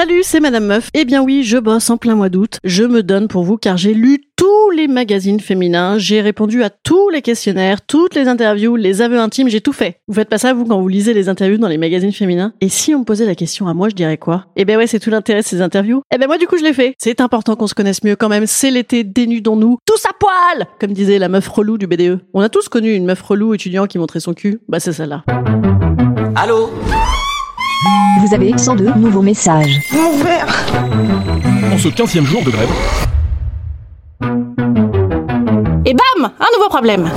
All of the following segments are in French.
Salut, c'est Madame Meuf. Eh bien oui, je bosse en plein mois d'août. Je me donne pour vous car j'ai lu tous les magazines féminins, j'ai répondu à tous les questionnaires, toutes les interviews, les aveux intimes, j'ai tout fait. Vous faites pas ça vous quand vous lisez les interviews dans les magazines féminins? Et si on me posait la question à moi, je dirais quoi? Eh ben ouais, c'est tout l'intérêt de ces interviews. Eh ben moi du coup je l'ai fait. C'est important qu'on se connaisse mieux quand même. C'est l'été, dénudons-nous, tous à poil, comme disait la meuf relou du BDE. On a tous connu une meuf relou étudiant qui montrait son cul. Bah c'est celle-là. Allô? Vous avez 102 nouveaux messages. En ce 15e jour de grève, Et bam Un nouveau problème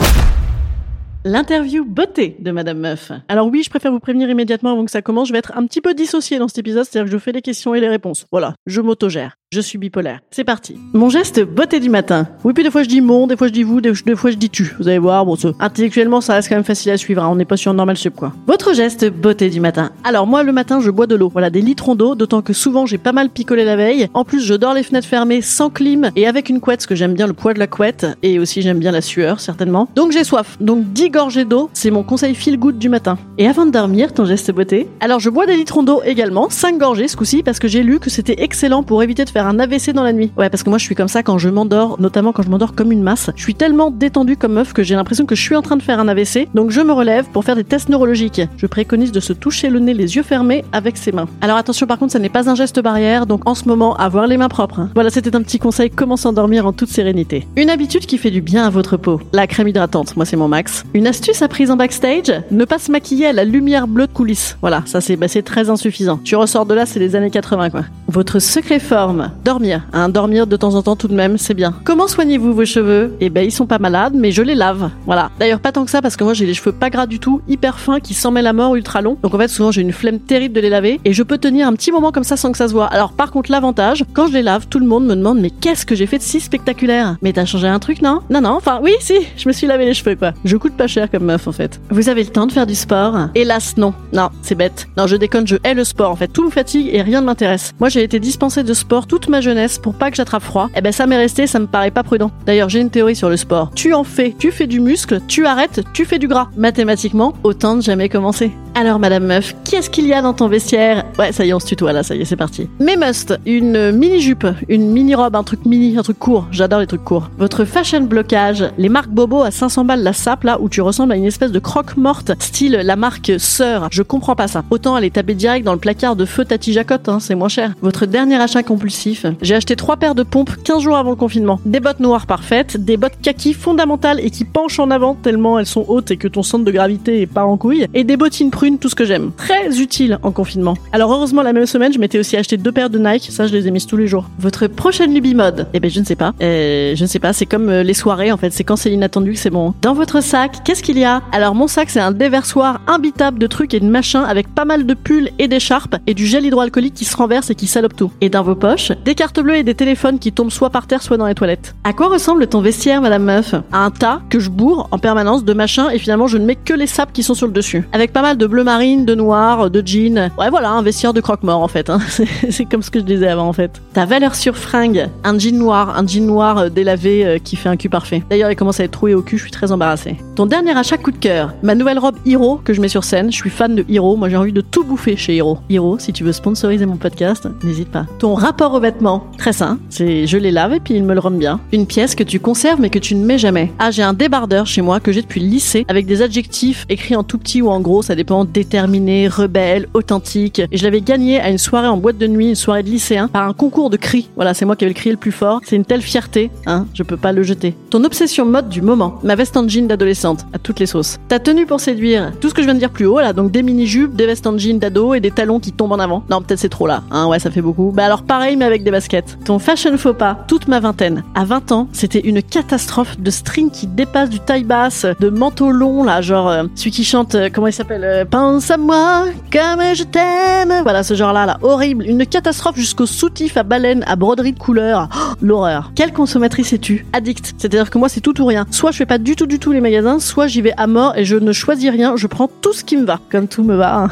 L'interview beauté de Madame Meuf. Alors oui, je préfère vous prévenir immédiatement avant que ça commence, je vais être un petit peu dissociée dans cet épisode, c'est-à-dire que je fais les questions et les réponses. Voilà, je m'autogère. Je suis bipolaire. C'est parti. Mon geste beauté du matin. Oui, puis des fois je dis mon, des fois je dis vous, des, fois je dis tu. Vous allez voir, bon, intellectuellement ça reste quand même facile à suivre, hein, on n'est pas sur normal sup quoi. Votre geste beauté du matin. Alors moi le matin je bois de l'eau, voilà des litrons d'eau, d'autant que souvent j'ai pas mal picolé la veille. En plus je dors les fenêtres fermées, sans clim et avec une couette, parce que j'aime bien le poids de la couette et aussi j'aime bien la sueur certainement. Donc j'ai soif. Donc 10 gorgées d'eau, c'est mon conseil feel good du matin. Et avant de dormir, ton geste beauté. Alors je bois des litrons d'eau également, 5 gorgées ce coup-ci parce que j'ai lu que c'était excellent pour éviter de faire un AVC dans la nuit. Ouais, parce que moi je suis comme ça quand je m'endors, notamment quand je m'endors comme une masse. Je suis tellement détendue comme meuf que j'ai l'impression que je suis en train de faire un AVC. Donc je me relève pour faire des tests neurologiques. Je préconise de se toucher le nez les yeux fermés avec ses mains. Alors attention par contre, ça n'est pas un geste barrière, donc en ce moment, avoir les mains propres. Voilà, c'était un petit conseil comment s'endormir en toute sérénité. Une habitude qui fait du bien à votre peau. La crème hydratante, moi c'est mon max. Une astuce apprise en backstage, ne pas se maquiller à la lumière bleue de coulisses. Voilà, ça c'est bah, c'est très insuffisant. Tu ressors de là, c'est les années 80 quoi. Votre secret forme, dormir. Hein, dormir de temps en temps tout de même, c'est bien. Comment soignez-vous vos cheveux? Eh ben ils sont pas malades, mais je les lave. Voilà. D'ailleurs pas tant que ça parce que moi j'ai les cheveux pas gras du tout, hyper fins, qui s'en mêlent à mort, ultra longs. Donc en fait souvent j'ai une flemme terrible de les laver et je peux tenir un petit moment comme ça sans que ça se voit. Alors par contre l'avantage, quand je les lave, tout le monde me demande mais qu'est-ce que j'ai fait de si spectaculaire? Mais t'as changé un truc non? Non non, enfin oui si, je me suis lavé les cheveux quoi. Je coûte pas cher comme meuf en fait. Vous avez le temps de faire du sport? Hélas non. Non, c'est bête. Non, je déconne, je hais le sport en fait. Tout me fatigue et rien ne m'intéresse. Moi j'ai été dispensée de sport toute ma jeunesse pour pas que j'attrape froid. Eh ben ça m'est resté, ça me paraît pas prudent. D'ailleurs j'ai une théorie sur le sport. Tu en fais, tu fais du muscle, tu arrêtes, tu fais du gras. Mathématiquement, autant ne jamais commencer. Alors Madame Meuf, qu'est-ce qu'il y a dans ton vestiaire? Ouais, ça y est, on se tutoie là, ça y est, c'est parti. Mes must, une mini jupe, une mini robe, un truc mini, un truc court. J'adore les trucs courts. Votre fashion blocage, les marques Bobo à 500 balles la sape là où tu ressembles à une espèce de croque morte, style la marque Sœur. Je comprends pas ça. Autant aller taper direct dans le placard de feu Tati Jacotte, hein, c'est moins cher. Votre dernier achat compulsif, j'ai acheté trois paires de pompes 15 jours avant le confinement. Des bottes noires parfaites, des bottes kaki fondamentales et qui penchent en avant tellement elles sont hautes et que ton centre de gravité est pas en couille, et des bottines prunes, tout ce que j'aime. Très utile en confinement. Alors heureusement la même semaine, je m'étais aussi acheté deux paires de Nike, ça je les ai mises tous les jours. Votre prochaine lubie mode? Eh ben je ne sais pas. Euh, je ne sais pas, c'est comme euh, les soirées en fait, c'est quand c'est inattendu que c'est bon. Dans votre sac, qu'est-ce qu'il y a? Alors mon sac c'est un déversoir imbitable de trucs et de machins avec pas mal de pulls et d'écharpes et du gel hydroalcoolique qui se renverse et qui salope tout. Et dans vos poches, des cartes bleues et des téléphones qui tombent soit par terre soit dans les toilettes. À quoi ressemble ton vestiaire madame meuf? À un tas que je bourre en permanence de machins et finalement je ne mets que les sapes qui sont sur le dessus. Avec pas mal de bleu marine, de noir, de jean. Ouais voilà, un vestiaire de croque-mort en fait. hein. C'est- comme ce que je disais avant en fait. Ta valeur sur fringue, un jean noir, un jean noir euh, délavé euh, qui fait un cul parfait. D'ailleurs il commence à être troué au cul, je suis très embarrassée. Ton dernier achat coup de cœur, ma nouvelle robe Hiro que je mets sur scène. Je suis fan de Hiro, moi j'ai envie de tout bouffer chez Hiro. Hiro, si tu veux sponsoriser mon podcast, n'hésite pas. Ton rapport vêtements. Très sain. C'est je les lave et puis ils me le rendent bien. Une pièce que tu conserves mais que tu ne mets jamais. Ah, j'ai un débardeur chez moi que j'ai depuis le lycée avec des adjectifs écrits en tout petit ou en gros, ça dépend, déterminé, rebelle, authentique. Et je l'avais gagné à une soirée en boîte de nuit, une soirée de lycéen, par un concours de cris. Voilà, c'est moi qui avais le crié le plus fort. C'est une telle fierté, hein, je peux pas le jeter. Ton obsession mode du moment. Ma veste en jean d'adolescente, à toutes les sauces. Ta tenue pour séduire. Tout ce que je viens de dire plus haut, là, donc des mini-jupes, des vestes en jean d'ado et des talons qui tombent en avant. Non, peut-être c'est trop là, hein, ouais, ça fait beaucoup. Bah alors pareil, mais des baskets. Ton fashion faux pas, toute ma vingtaine. À 20 ans, c'était une catastrophe de string qui dépasse du taille basse, de manteau long, là, genre euh, celui qui chante, euh, comment il s'appelle euh, Pense à moi, comme je t'aime. Voilà, ce genre-là, là, horrible. Une catastrophe jusqu'au soutif à baleine, à broderie de couleur. Oh, L'horreur. Quelle consommatrice es-tu? Addict. C'est-à-dire que moi, c'est tout ou rien. Soit je fais pas du tout, du tout les magasins, soit j'y vais à mort et je ne choisis rien. Je prends tout ce qui me va. Comme tout me va. hein.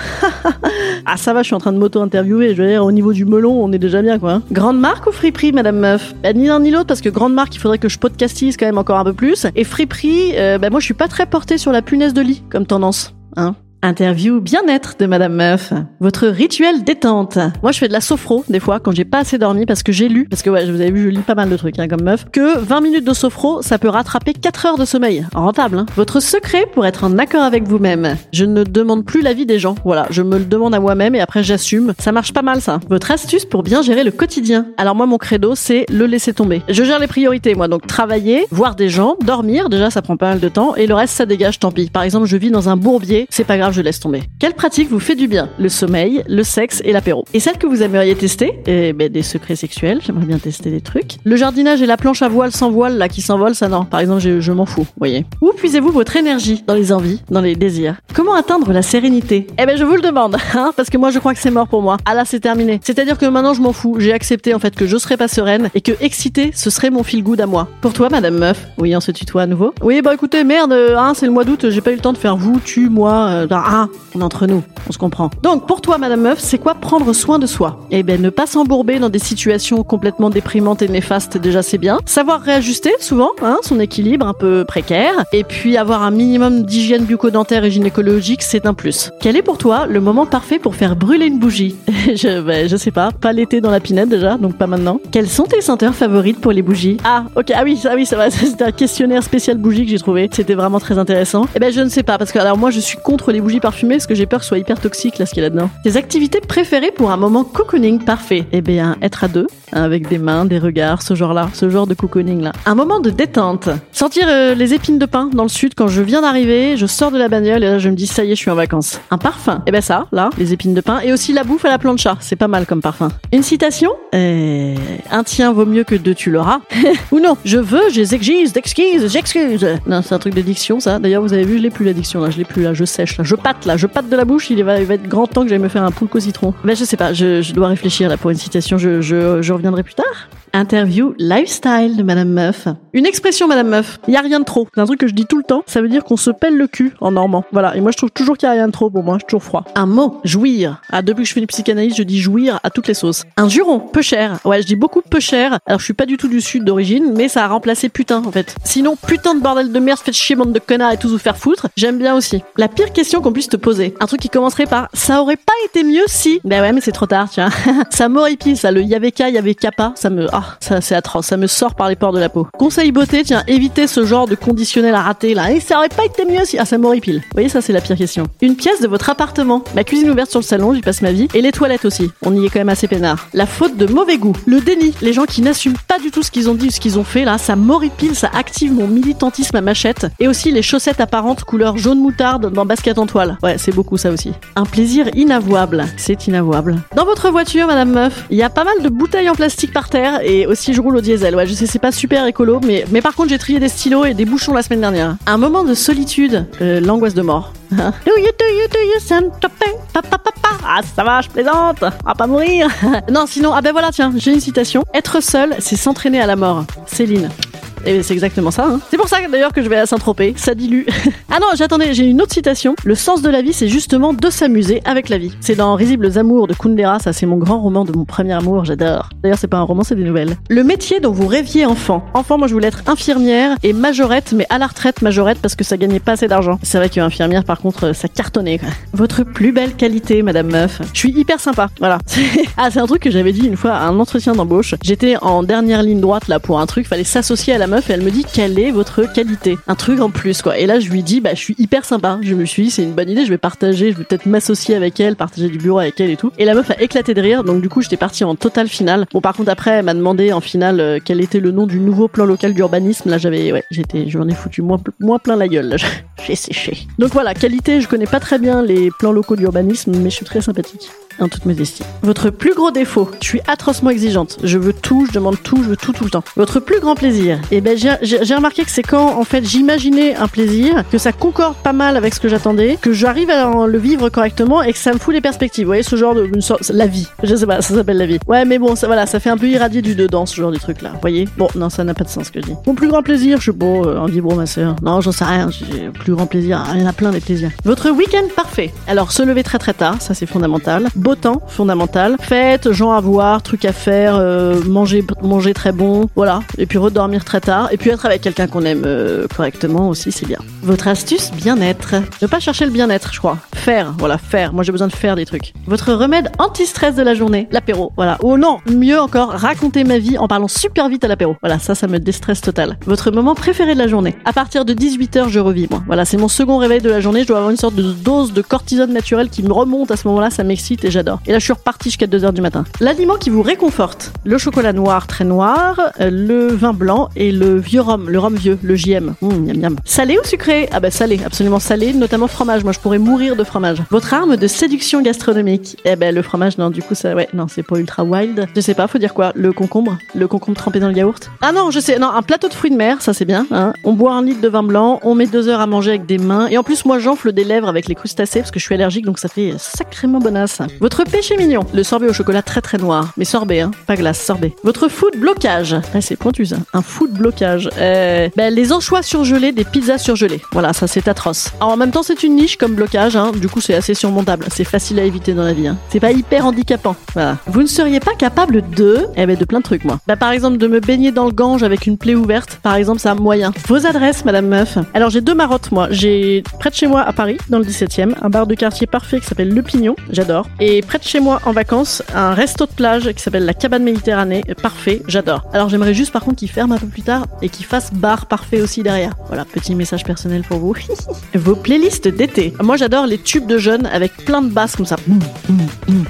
ah, ça va, je suis en train de m'auto-interviewer. Je veux dire, au niveau du melon, on est déjà bien, quoi. hein. Grande marque ou friperie, madame meuf? Bah, Ni l'un ni l'autre, parce que grande marque, il faudrait que je podcastise quand même encore un peu plus. Et friperie, euh, bah, moi, je suis pas très portée sur la punaise de lit, comme tendance. Hein Interview bien-être de Madame Meuf. Votre rituel détente. Moi, je fais de la sophro, des fois, quand j'ai pas assez dormi, parce que j'ai lu, parce que ouais, vous avez vu, je lis pas mal de trucs, hein, comme meuf, que 20 minutes de sophro, ça peut rattraper 4 heures de sommeil. Rentable, hein. Votre secret pour être en accord avec vous-même. Je ne demande plus l'avis des gens. Voilà, je me le demande à moi-même et après j'assume. Ça marche pas mal, ça. Votre astuce pour bien gérer le quotidien. Alors moi, mon credo, c'est le laisser tomber. Je gère les priorités, moi, donc travailler, voir des gens, dormir, déjà, ça prend pas mal de temps, et le reste, ça dégage, tant pis. Par exemple, je vis dans un bourbier, c'est pas grave, je laisse tomber. Quelle pratique vous fait du bien? Le sommeil, le sexe et l'apéro. Et celle que vous aimeriez tester? Eh ben, des secrets sexuels, j'aimerais bien tester des trucs. Le jardinage et la planche à voile sans voile, là, qui s'envole, ça non. Par exemple, je, m'en fous, voyez. Où puisez-vous votre énergie? Dans les envies, dans les désirs. Comment atteindre la sérénité? Eh ben, je vous le demande, hein, parce que moi, je crois que c'est mort pour moi. Ah là, c'est terminé. C'est-à-dire que maintenant, je m'en fous. J'ai accepté, en fait, que je serais pas sereine et que excité, ce serait mon feel good à moi. Pour toi, madame meuf Oui, on se tutoie à nouveau Oui, bah écoutez, merde, euh, hein, c'est le mois d'août, j'ai pas eu le temps de faire vous, tu, moi. euh, est entre nous, on se comprend. Donc, pour toi, madame meuf, c'est quoi prendre soin de soi? Eh ben, ne pas s'embourber dans des situations complètement déprimantes et néfastes, déjà, c'est bien. Savoir réajuster, souvent, hein, son équilibre un peu précaire. Et puis, avoir un minimum d'hygiène bucco-dentaire et gynécologique, c'est un plus. Quel est pour toi le moment parfait pour faire brûler une bougie? Je, ben, je sais pas, pas l'été dans la pinette déjà, donc pas maintenant. Quelles sont tes senteurs favorites pour les bougies? Ah, ok, ah oui, ah oui, ça va, c'était un questionnaire spécial bougie que j'ai trouvé. C'était vraiment très intéressant. Eh ben, je ne sais pas, parce que alors moi, je suis contre les bougies parfumées, parce que j'ai peur que soit hyper toxique là, ce qu'il y a là-dedans. Tes activités préférées pour un moment cocooning parfait Eh bien, être à deux, avec des mains, des regards, ce genre-là, ce genre de cocooning là. Un moment de détente. Sentir euh, les épines de pin dans le sud quand je viens d'arriver, je sors de la bagnole et là je me dis ça y est, je suis en vacances. Un parfum. Eh ben ça, là, les épines de pin et aussi la bouffe à la plancha, c'est pas mal comme parfum. Une citation? Euh, Un tien vaut mieux que deux tu l'auras. Ou non, je veux, j'exige, d'excuse, j'excuse. Non, c'est un truc d'addiction ça. D'ailleurs, vous avez vu, je l'ai plus l'addiction là, je l'ai plus là, je sèche là, je pâte là, je pâte de la bouche, il va, il va être grand temps que j'aille me faire un poulpe au citron. Ben je sais pas, je, dois réfléchir là pour une citation, reviendrai plus tard. Interview lifestyle de Madame Meuf. Une expression Madame Meuf. Il y a rien de trop. C'est un truc que je dis tout le temps. Ça veut dire qu'on se pèle le cul en normand. Voilà. Et moi je trouve toujours qu'il y a rien de trop pour moi. Je suis toujours froid. Un mot. Jouir. Ah depuis que je fais une psychanalyse, je dis jouir à toutes les sauces. Un juron. Peu cher. Ouais, je dis beaucoup peu cher. Alors je suis pas du tout du sud d'origine, mais ça a remplacé putain en fait. Sinon putain de bordel de merde, faites chier bande de connards et tous vous faire foutre. J'aime bien aussi. La pire question qu'on puisse te poser. Un truc qui commencerait par ça aurait pas été mieux si? Ben ouais, mais c'est trop tard, tiens. ça m'horripile ça. Le yaveka, yaveka pas. Ça me, ah, ça c'est atroce. Ça me sort par les pores de la peau. Conseil beauté, tiens, évitez ce genre de conditionnel à rater là. Et ça aurait pas été mieux si. Ah, ça m'horripile. Vous voyez, ça c'est la pire question. Une pièce de votre appartement. Ma cuisine ouverte sur le salon, j'y passe ma vie. Et les toilettes aussi. On y est quand même assez peinard. La faute de mauvais goût. Le déni. Les gens qui n'assument pas du tout ce qu'ils ont dit ou ce qu'ils ont fait là, ça m'horripile, ça active mon militantisme à machette. Et aussi les chaussettes apparentes couleur jaune moutarde dans basket en toile. Ouais, c'est beaucoup ça aussi. Un plaisir inavouable. C'est inavouable. Dans votre voiture, madame meuf, il y a pas mal de bouteilles en plastique par terre et aussi je roule au diesel. Ouais, je sais, c'est pas super écolo, mais, mais par contre, j'ai trié des stylos et des bouchons la semaine dernière. Un moment de solitude, euh, l'angoisse de mort. Ah, ça va, je plaisante. À pas mourir. non, sinon, ah ben voilà, tiens, j'ai une citation. Être seul, c'est s'entraîner à la mort. Céline. Et c'est exactement ça. Hein. C'est pour ça d'ailleurs que je vais à Saint-Tropez. Ça dilue. ah non, j'attendais, j'ai une autre citation. Le sens de la vie, c'est justement de s'amuser avec la vie. C'est dans Risibles amours de Kundera. Ça, c'est mon grand roman de mon premier amour. J'adore. D'ailleurs, c'est pas un roman, c'est des nouvelles. Le métier dont vous rêviez enfant. Enfant, moi, je voulais être infirmière et majorette, mais à la retraite majorette parce que ça gagnait pas assez d'argent. C'est vrai qu'infirmière, par contre, ça cartonnait. Quoi. Votre plus belle qualité, Madame Meuf. Je suis hyper sympa. Voilà. ah, c'est un truc que j'avais dit une fois à un entretien d'embauche. J'étais en dernière ligne droite là pour un truc. Fallait s'associer à la meuf et elle me dit quelle est votre qualité? Un truc en plus quoi. Et là, je lui dis bah je suis hyper sympa. Je me suis dit c'est une bonne idée. Je vais partager. Je vais peut-être m'associer avec elle, partager du bureau avec elle et tout. Et la meuf a éclaté de rire. Donc du coup, j'étais partie en total finale. Bon, par contre après, elle m'a demandé en finale euh, quel était le nom du nouveau plan local d'urbanisme. Là, j'avais ouais, j'étais, j'en ai foutu moins, moins plein la gueule. J'ai séché. Donc voilà, qualité. Je connais pas très bien les plans locaux d'urbanisme, mais je suis très sympathique en toute modestie. Votre plus gros défaut, je suis atrocement exigeante. Je veux tout, je demande tout, je veux tout tout le temps. Votre plus grand plaisir, eh ben j'ai remarqué que c'est quand en fait j'imaginais un plaisir, que ça concorde pas mal avec ce que j'attendais, que j'arrive à le vivre correctement et que ça me fout les perspectives. Vous voyez ce genre de une sorte, la vie. Je sais pas, ça s'appelle la vie. Ouais, mais bon, ça voilà, ça fait un peu irradier du dedans ce genre de truc là. Vous voyez? Bon, non, ça n'a pas de sens ce que je dis. Mon plus grand plaisir, je suis bon, euh, dit bon ma soeur. Non, j'en sais rien. J'ai plus grand plaisir. Il y en a plein des plaisirs. Votre week-end parfait. Alors se lever très très tard, ça c'est fondamental. Beau temps, fondamental. Fête, gens à voir, trucs à faire, euh, manger, manger très bon, voilà. Et puis redormir très tard. Et puis être avec quelqu'un qu'on aime euh, correctement aussi, c'est bien. Votre astuce bien-être. Ne pas chercher le bien-être, je crois. Faire, voilà, faire. Moi j'ai besoin de faire des trucs. Votre remède anti-stress de la journée, l'apéro, voilà. Ou non, mieux encore, raconter ma vie en parlant super vite à l'apéro. Voilà, ça, ça me déstresse total. Votre moment préféré de la journée? À partir de 18h, je revis, moi. Voilà, c'est mon second réveil de la journée. Je dois avoir une sorte de dose de cortisone naturelle qui me remonte à ce moment-là. Ça m'excite j'adore. Et là, je suis reparti jusqu'à 2h du matin. L'aliment qui vous réconforte. Le chocolat noir très noir, euh, le vin blanc et le vieux rhum, le rhum vieux, le JM. Mmh, Salé ou sucré? Ah bah salé, absolument salé, notamment fromage. Moi, je pourrais mourir de fromage. Votre arme de séduction gastronomique? Eh ben le fromage, non, du coup ça, ouais, non, c'est pas ultra wild. Je sais pas, faut dire quoi? Le concombre? Le concombre trempé dans le yaourt? Ah non, je sais, non, un plateau de fruits de mer, ça c'est bien. Hein. On boit un litre de vin blanc, on met deux heures à manger avec des mains, et en plus moi j'enfle des lèvres avec les crustacés parce que je suis allergique, donc ça fait sacrément bonasse. Votre péché mignon Le sorbet au chocolat très très noir, mais sorbet, hein, pas glace, sorbet. Votre food blocage ah, C'est pointu ça. Un food blocage. Euh, ben, les anchois surgelés, des pizzas surgelées. Voilà, ça c'est atroce. Alors, en même temps, c'est une niche comme blocage, hein. du coup c'est assez surmontable. C'est facile à éviter dans la vie. Hein. C'est pas hyper handicapant. Voilà. Vous ne seriez pas capable de. Eh ben, de plein de trucs, moi. Bah, par exemple, de me baigner dans le Gange avec une plaie ouverte. Par exemple, ça moyen. Vos adresses, Madame Meuf. Alors, j'ai deux marottes, moi. J'ai près de chez moi à Paris, dans le 17e, un bar de quartier parfait qui s'appelle Le Pignon. J'adore. Près de chez moi, en vacances, un resto de plage qui s'appelle la Cabane Méditerranée. Parfait. J'adore. Alors, j'aimerais juste, par contre, qu'il ferme un peu plus tard et qu'il fasse bar parfait aussi derrière. Voilà, petit message personnel pour vous. Vos playlists d'été. Moi, j'adore les tubes de jeunes avec plein de basses comme ça.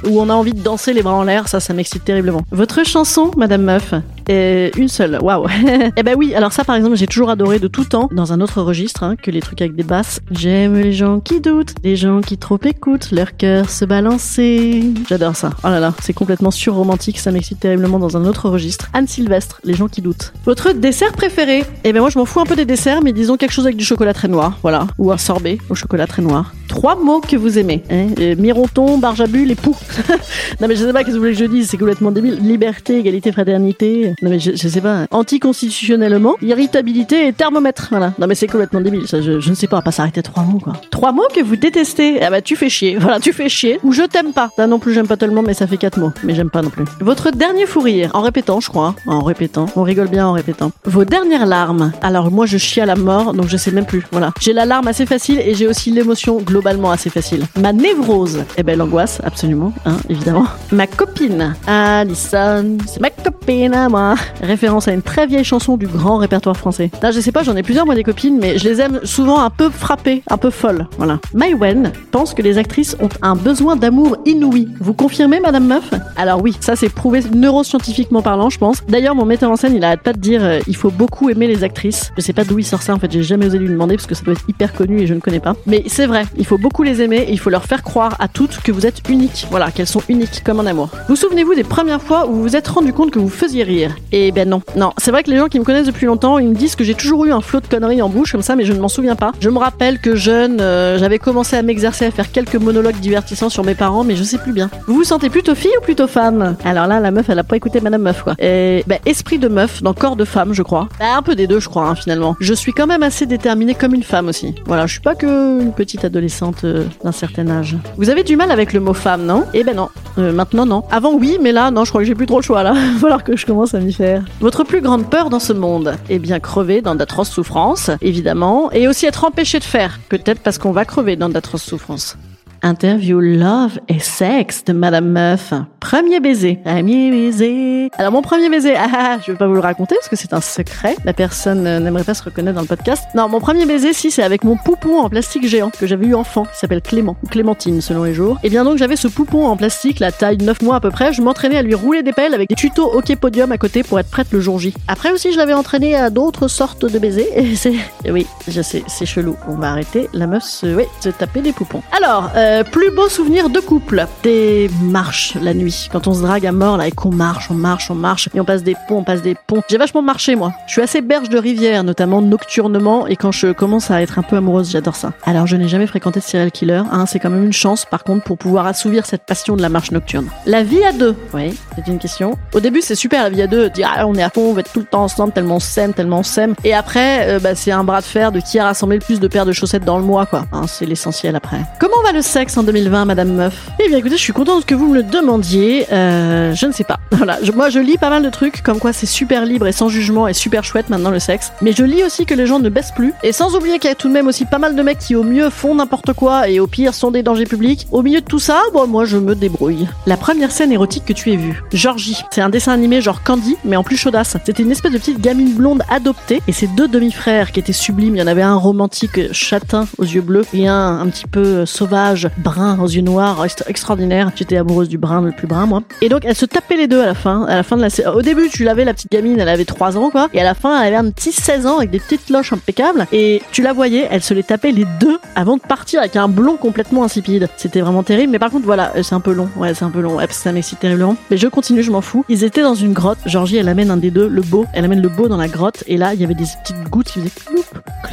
Où on a envie de danser les bras en l'air. Ça, ça m'excite terriblement. Votre chanson, Madame Meuf? Et une seule, waouh. eh ben oui, alors ça par exemple, j'ai toujours adoré de tout temps, dans un autre registre hein, que les trucs avec des basses. J'aime les gens qui doutent, les gens qui trop écoutent, leur cœur se balancer. J'adore ça. Oh là là, c'est complètement surromantique, ça m'excite terriblement dans un autre registre. Anne Sylvestre, les gens qui doutent. Votre dessert préféré? Eh ben moi je m'en fous un peu des desserts, mais disons quelque chose avec du chocolat très noir, voilà. Ou un sorbet au chocolat très noir. Trois mots que vous aimez. Hein Mironton, barjabule et non mais je sais pas qu'est-ce que vous voulez que je dise, c'est complètement débile. Liberté, égalité, fraternité. Non mais je, sais pas. Anticonstitutionnellement, irritabilité et thermomètre. Voilà. Non mais c'est complètement débile. Ça, je, ne sais pas. Pas s'arrêter trois mots quoi. Trois mots que vous détestez. Ah bah tu fais chier. Voilà, tu fais chier. Ou je t'aime pas. Ça non plus j'aime pas tellement, mais ça fait quatre mots. Mais j'aime pas non plus. Votre dernier fou rire. En répétant, je crois. En répétant. On rigole bien en répétant. Vos dernières larmes. Alors moi je chie à la mort, donc je sais même plus. Voilà. J'ai la larme assez facile et j'ai aussi l'émotion globalement assez facile. Ma névrose. Eh ben l'angoisse, absolument. Hein, évidemment. Ma copine. Alison. C'est ma copine moi. Référence à une très vieille chanson du grand répertoire français. Là, je sais pas, j'en ai plusieurs moi des copines, mais je les aime souvent un peu frappées, un peu folles. Voilà. Mai Wen pense que les actrices ont un besoin d'amour inouï. Vous confirmez, Madame Meuf? Alors oui, ça c'est prouvé neuroscientifiquement parlant, je pense. D'ailleurs, mon metteur en scène, il arrête pas de dire euh, il faut beaucoup aimer les actrices. Je sais pas d'où il sort ça en fait, j'ai jamais osé lui demander parce que ça doit être hyper connu et je ne connais pas. Mais c'est vrai, il faut beaucoup les aimer et il faut leur faire croire à toutes que vous êtes uniques. Voilà, qu'elles sont uniques comme en amour. Vous souvenez-vous des premières fois où vous vous êtes rendu compte que vous faisiez rire? Et ben non. Non, c'est vrai que les gens qui me connaissent depuis longtemps, ils me disent que j'ai toujours eu un flot de conneries en bouche comme ça, mais je ne m'en souviens pas. Je me rappelle que jeune, euh, j'avais commencé à m'exercer à faire quelques monologues divertissants sur mes parents, mais je sais plus bien. Vous vous sentez plutôt fille ou plutôt femme? Alors là, la meuf, elle a pas écouté Madame Meuf, quoi. Et ben, esprit de meuf dans corps de femme, je crois. Ben, un peu des deux, je crois, hein, finalement. Je suis quand même assez déterminée comme une femme aussi. Voilà, je suis pas que une petite adolescente euh, d'un certain âge. Vous avez du mal avec le mot femme, non? Eh ben non. Euh, maintenant, non. Avant, oui, mais là, non, je crois que j'ai plus trop le choix, là. Que je commence à Votre plus grande peur dans ce monde Eh bien, crever dans d'atroces souffrances, évidemment, et aussi être empêché de faire. Peut-être parce qu'on va crever dans d'atroces souffrances. Interview Love et Sexe de Madame Meuf. Premier baiser. Premier baiser. Alors mon premier baiser, ah, ah, je vais pas vous le raconter parce que c'est un secret. La personne euh, n'aimerait pas se reconnaître dans le podcast. Non, mon premier baiser, si, c'est avec mon poupon en plastique géant que j'avais eu enfant, qui s'appelle Clément, ou Clémentine selon les jours. Et bien donc j'avais ce poupon en plastique, la taille 9 mois à peu près. Je m'entraînais à lui rouler des pelles avec des tutos hockey podium à côté pour être prête le jour J. Après aussi, je l'avais entraîné à d'autres sortes de baisers. Et c'est, oui, je sais, c'est chelou. On va arrêter. La meuf se, oui, taper des poupons. Alors, euh, plus beau souvenir de couple. Des marches la nuit. Quand on se drague à mort là et qu'on marche, on marche, on marche. Et on passe des ponts, on passe des ponts. J'ai vachement marché moi. Je suis assez berge de rivière, notamment nocturnement. Et quand je commence à être un peu amoureuse, j'adore ça. Alors je n'ai jamais fréquenté de serial killer. Hein, c'est quand même une chance par contre pour pouvoir assouvir cette passion de la marche nocturne. La vie à deux. Oui, c'est une question. Au début c'est super la vie à deux. Dire ah, on est à fond, on va être tout le temps ensemble tellement on s'aime, tellement on s'aime. Et après euh, bah, c'est un bras de fer de qui a rassemblé le plus de paires de chaussettes dans le mois quoi. Hein, c'est l'essentiel après. Comment va le sexe? En 2020 Madame Meuf Eh bien écoutez, je suis contente que vous me le demandiez. Euh, je ne sais pas. Voilà, moi je lis pas mal de trucs comme quoi c'est super libre et sans jugement et super chouette maintenant le sexe. Mais je lis aussi que les gens ne baissent plus. Et sans oublier qu'il y a tout de même aussi pas mal de mecs qui au mieux font n'importe quoi et au pire sont des dangers publics. Au milieu de tout ça, bon moi je me débrouille. La première scène érotique que tu aies vue, Georgie. C'est un dessin animé genre Candy, mais en plus chaudasse. C'était une espèce de petite gamine blonde adoptée et ses deux demi-frères qui étaient sublimes. Il y en avait un romantique châtain aux yeux bleus et un un petit peu euh, sauvage, brun aux yeux noirs, extra- extraordinaire. J'étais amoureuse du brun, le plus brun moi. Et donc elles se tapaient les deux à la fin. À la fin de la Au début, tu l'avais la petite gamine, elle avait 3 ans quoi. Et à la fin, elle avait un petit 16 ans avec des petites loches impeccables. Et tu la voyais, elle se les tapait les deux avant de partir avec un blond complètement insipide. C'était vraiment terrible. Mais par contre, voilà, euh, c'est un peu long. Ouais, c'est un peu long. Ouais, ça m'excite terriblement. Mais je continue, je m'en fous. Ils étaient dans une grotte. Georgie, elle amène un des deux, le beau. Elle amène le beau dans la grotte. Et là, il y avait des petites gouttes qui faisaient cloup,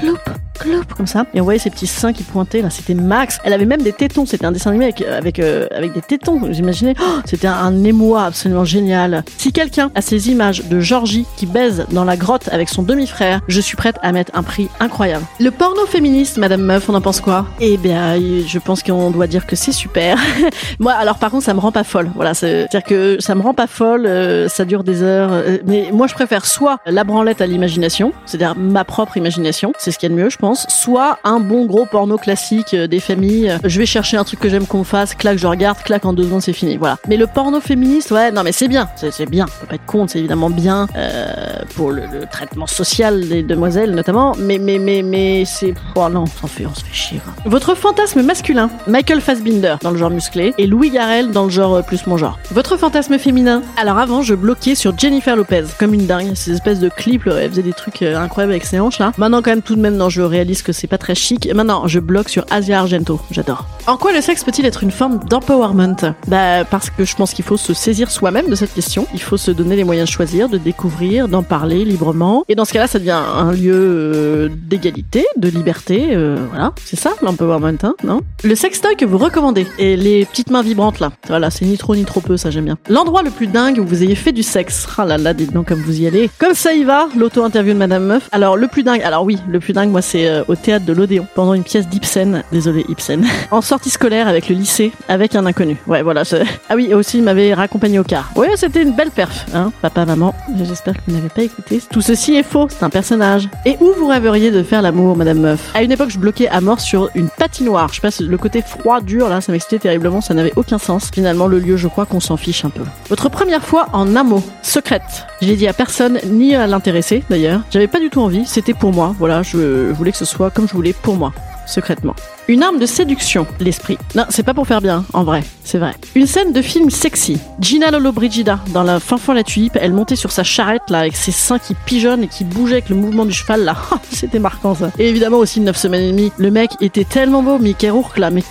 cloup, cloup, comme ça. Et on voyait ces petits seins qui pointaient. Là, c'était max. Elle avait même des tétons. C'était un dessin animé avec, avec, euh, avec des tétons. J'imaginais. Oh, c'était un, un émoi absolument génial. Si quelqu'un a ces images de Georgie qui baise dans la grotte avec son demi-frère, je suis prête à mettre un prix incroyable. Le porno féministe, Madame Meuf, on en pense quoi? Eh bien, je pense qu'on doit dire que c'est super. Moi, alors par contre, ça me rend pas folle. Voilà, c'est- c'est-à-dire que ça me rend pas folle. euh, ça dure des heures. euh, mais moi, je préfère soit la branlette à l'imagination, c'est-à-dire ma propre imagination, c'est ce qu'il y a de mieux, je pense. Soit un bon gros porno classique euh, des familles. euh, Je vais chercher un truc que j'aime qu'on fasse, clac, je regarde, clac, en deux secondes, c'est fini. Voilà. Mais le porno féministe, ouais, non, mais c'est bien, c'est bien. Faut pas être con, c'est évidemment bien euh, pour le, traitement social des demoiselles notamment. Mais mais mais mais c'est, oh non, on fait, on se fait chier. Votre fantasme masculin, Michael Fassbinder dans le genre musclé et Louis Garrel dans le genre plus mon genre. Votre fantasme féminin? Alors avant, je bloquais sur Jennifer Lopez comme une dingue. Ces espèces de clips, elle faisait des trucs incroyables avec ses hanches là. Maintenant quand même tout de même, non, je réalise que c'est pas très chic. Et Maintenant, je bloque sur Asia Argento. J'adore. En quoi le sexe peut-il être une forme d'empowerment? Bah parce que je pense qu'il faut se saisir soi-même de cette question. Il faut se donner les moyens de choisir, de découvrir, d'en parler librement. Et dans ce cas-là, ça devient un lieu euh, d'égalité, de liberté. euh, voilà, c'est ça l'empowerment, hein, non? Le sextoy que vous recommandez et les petites mains vibrantes là. Voilà, c'est ni trop ni trop peu, ça j'aime bien. L'endroit le plus dingue où vous ayez fait du sexe. Ah là là, dites donc comme vous y allez. Comme ça y va, l'auto-interview de Madame Meuf. Alors le plus dingue, alors oui, le plus dingue, moi c'est euh, au théâtre de l'Odéon pendant une pièce d'Ibsen. Désolé Ibsen. en sortie scolaire avec le lycée, avec un inconnu. Ouais, voilà. Ah oui, et aussi il m'avait raccompagné au car. Ouais, c'était une belle perf, hein, papa, maman. J'espère que vous n'avez pas écouté. Tout ceci est faux, c'est un personnage. Et où vous rêveriez de faire l'amour, Madame Meuf? À une époque, je bloquais à mort sur une patinoire. Je sais pas, si le côté froid, dur, là, ça m'excitait terriblement, ça n'avait aucun sens. Finalement, le lieu, je crois qu'on s'en fiche un peu. Votre première fois en amour, secrète. Je l'ai dit à personne, ni à l'intéressé d'ailleurs. J'avais pas du tout envie, c'était pour moi. Voilà, je voulais que ce soit comme je voulais pour moi, secrètement. Une arme de séduction, l'esprit. Non, c'est pas pour faire bien, en vrai, c'est vrai. Une scène de film sexy. Gina Lollobrigida, dans la fin fond la tulipe, elle montait sur sa charrette là, avec ses seins qui pigeonnent et qui bougeaient avec le mouvement du cheval là. C'était marquant ça. Et évidemment aussi 9 semaines et demie. Le mec était tellement beau, Mickey Rourke là, mais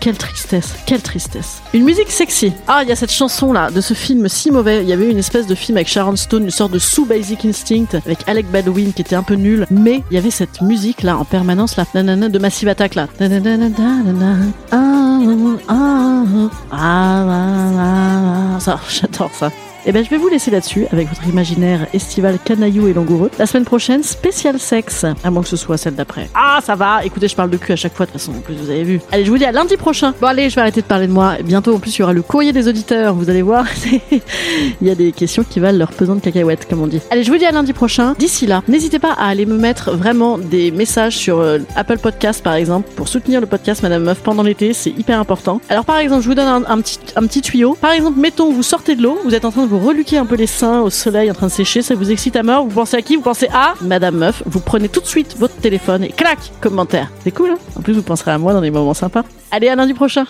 quelle tristesse, quelle tristesse. Une musique sexy. Ah, il y a cette chanson là, de ce film si mauvais. Il y avait une espèce de film avec Sharon Stone, une sorte de sous Basic Instinct, avec Alec Baldwin qui était un peu nul, mais il y avait cette musique là en permanence là, nanana, de Massive Attack là. Ça, j'adore ça. Eh ben, je vais vous laisser là-dessus avec votre imaginaire estival canaillou et langoureux. La semaine prochaine, spécial sexe. À moins que ce soit celle d'après. Ah, ça va. Écoutez, je parle de cul à chaque fois, de toute façon. En plus, vous avez vu. Allez, je vous dis à lundi prochain. Bon, allez, je vais arrêter de parler de moi. Bientôt, en plus, il y aura le courrier des auditeurs. Vous allez voir. il y a des questions qui valent leur pesant de cacahuètes, comme on dit. Allez, je vous dis à lundi prochain. D'ici là, n'hésitez pas à aller me mettre vraiment des messages sur euh, Apple Podcast, par exemple, pour soutenir le podcast Madame Meuf pendant l'été. C'est hyper important. Alors, par exemple, je vous donne un petit, un petit tuyau. Par exemple, mettons, vous sortez de l'eau, vous êtes en train de vous reluquer un peu les seins au soleil en train de sécher, ça vous excite à mort. Vous pensez à qui? Vous pensez à Madame Meuf. Vous prenez tout de suite votre téléphone et clac, commentaire. C'est cool, hein? En plus, vous penserez à moi dans des moments sympas. Allez, à lundi prochain.